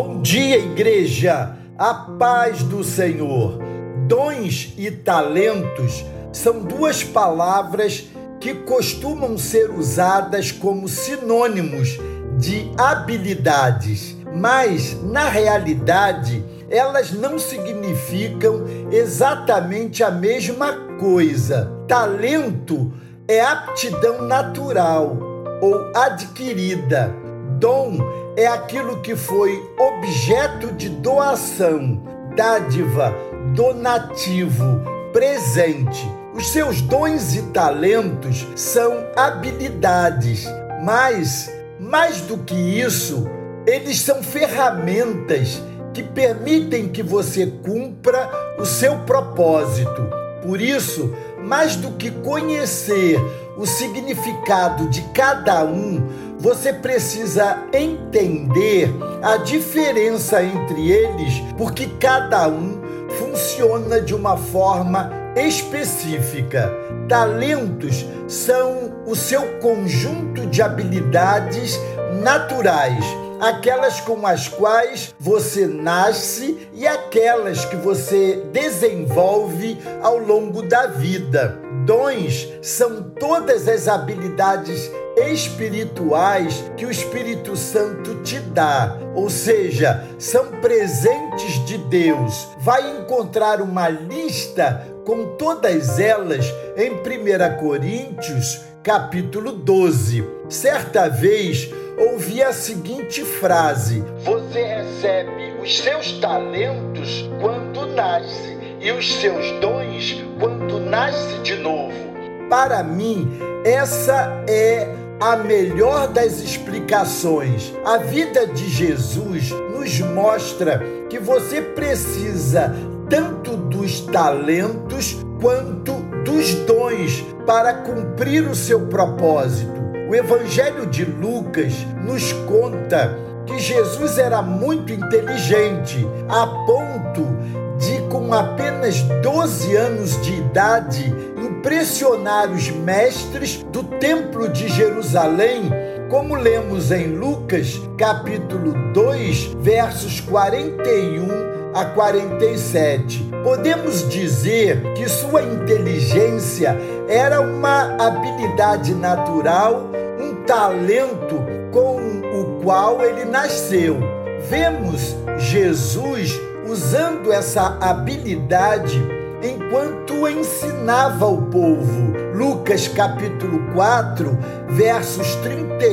Bom dia, igreja! A paz do Senhor. Dons e talentos são duas palavras que costumam ser usadas como sinônimos de habilidades, mas na realidade elas não significam exatamente a mesma coisa. Talento é aptidão natural ou adquirida. Dom é aquilo que foi objeto de doação, dádiva, donativo, presente. Os seus dons e talentos são habilidades, mas, mais do que isso, eles são ferramentas que permitem que você cumpra o seu propósito. Por isso, mais do que conhecer o significado de cada um, você precisa entender a diferença entre eles, porque cada um funciona de uma forma específica. Talentos são o seu conjunto de habilidades naturais aquelas com as quais você nasce e aquelas que você desenvolve ao longo da vida. Dons são todas as habilidades espirituais que o Espírito Santo te dá, ou seja, são presentes de Deus. Vai encontrar uma lista com todas elas em 1 Coríntios, capítulo 12. Certa vez, ouvi a seguinte frase: Você recebe os seus talentos quando nasce e os seus dons quando nasce de novo. Para mim, essa é a melhor das explicações. A vida de Jesus nos mostra que você precisa tanto dos talentos quanto dos dons para cumprir o seu propósito. O Evangelho de Lucas nos conta que Jesus era muito inteligente, a ponto de, com apenas 12 anos de idade, impressionar os mestres do Templo de Jerusalém, como lemos em Lucas, capítulo 2, versos 41 a 47. Podemos dizer que sua inteligência era uma habilidade natural, um talento com o qual ele nasceu. Vemos Jesus usando essa habilidade enquanto ensinava o povo. Lucas capítulo 4, versos 31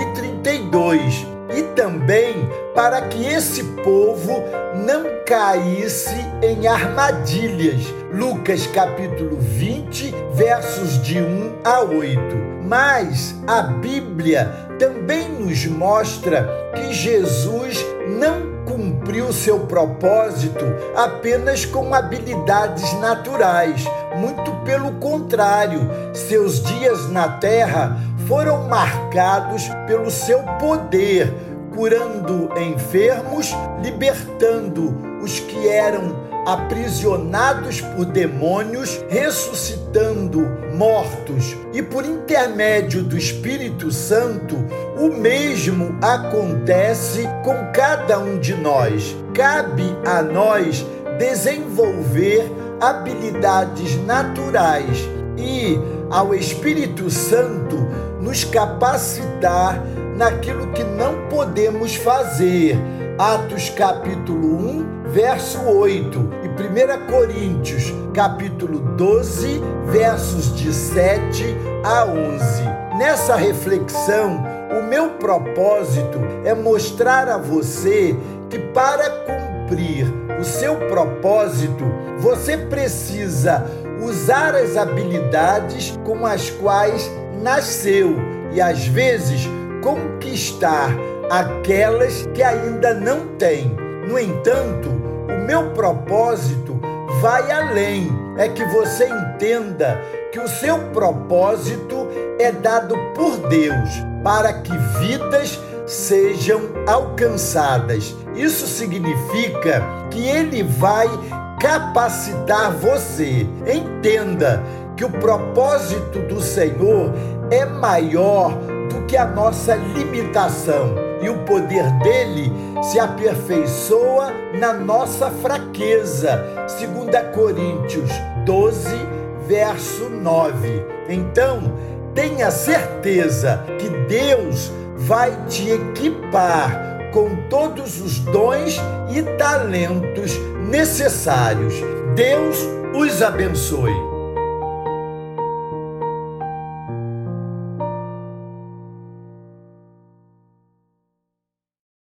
e 32 e também para que esse povo não caísse em armadilhas. Lucas capítulo 20, versos de 1 a 8. Mas a Bíblia também nos mostra que Jesus não cumpriu seu propósito apenas com habilidades naturais. Muito pelo contrário, seus dias na terra foram marcados pelo seu poder, curando enfermos, libertando os que eram aprisionados por demônios, ressuscitando mortos. E por intermédio do Espírito Santo, o mesmo acontece com cada um de nós. Cabe a nós desenvolver habilidades naturais e ao Espírito Santo nos capacitar naquilo que não podemos fazer. Atos capítulo 1, verso 8 e 1 Coríntios capítulo 12, versos de 7 a 11. Nessa reflexão, o meu propósito é mostrar a você que para cumprir o seu propósito, você precisa usar as habilidades com as quais nasceu e às vezes conquistar aquelas que ainda não tem. No entanto, o meu propósito vai além. É que você entenda que o seu propósito é dado por Deus para que vidas sejam alcançadas. Isso significa que Ele vai capacitar você. Entenda que o propósito do Senhor é maior do que a nossa limitação. e o poder dele se aperfeiçoa na nossa fraqueza. 2 Coríntios 12, verso 9. Então, tenha certeza que Deus vai te equipar com todos os dons e talentos necessários. Deus os abençoe.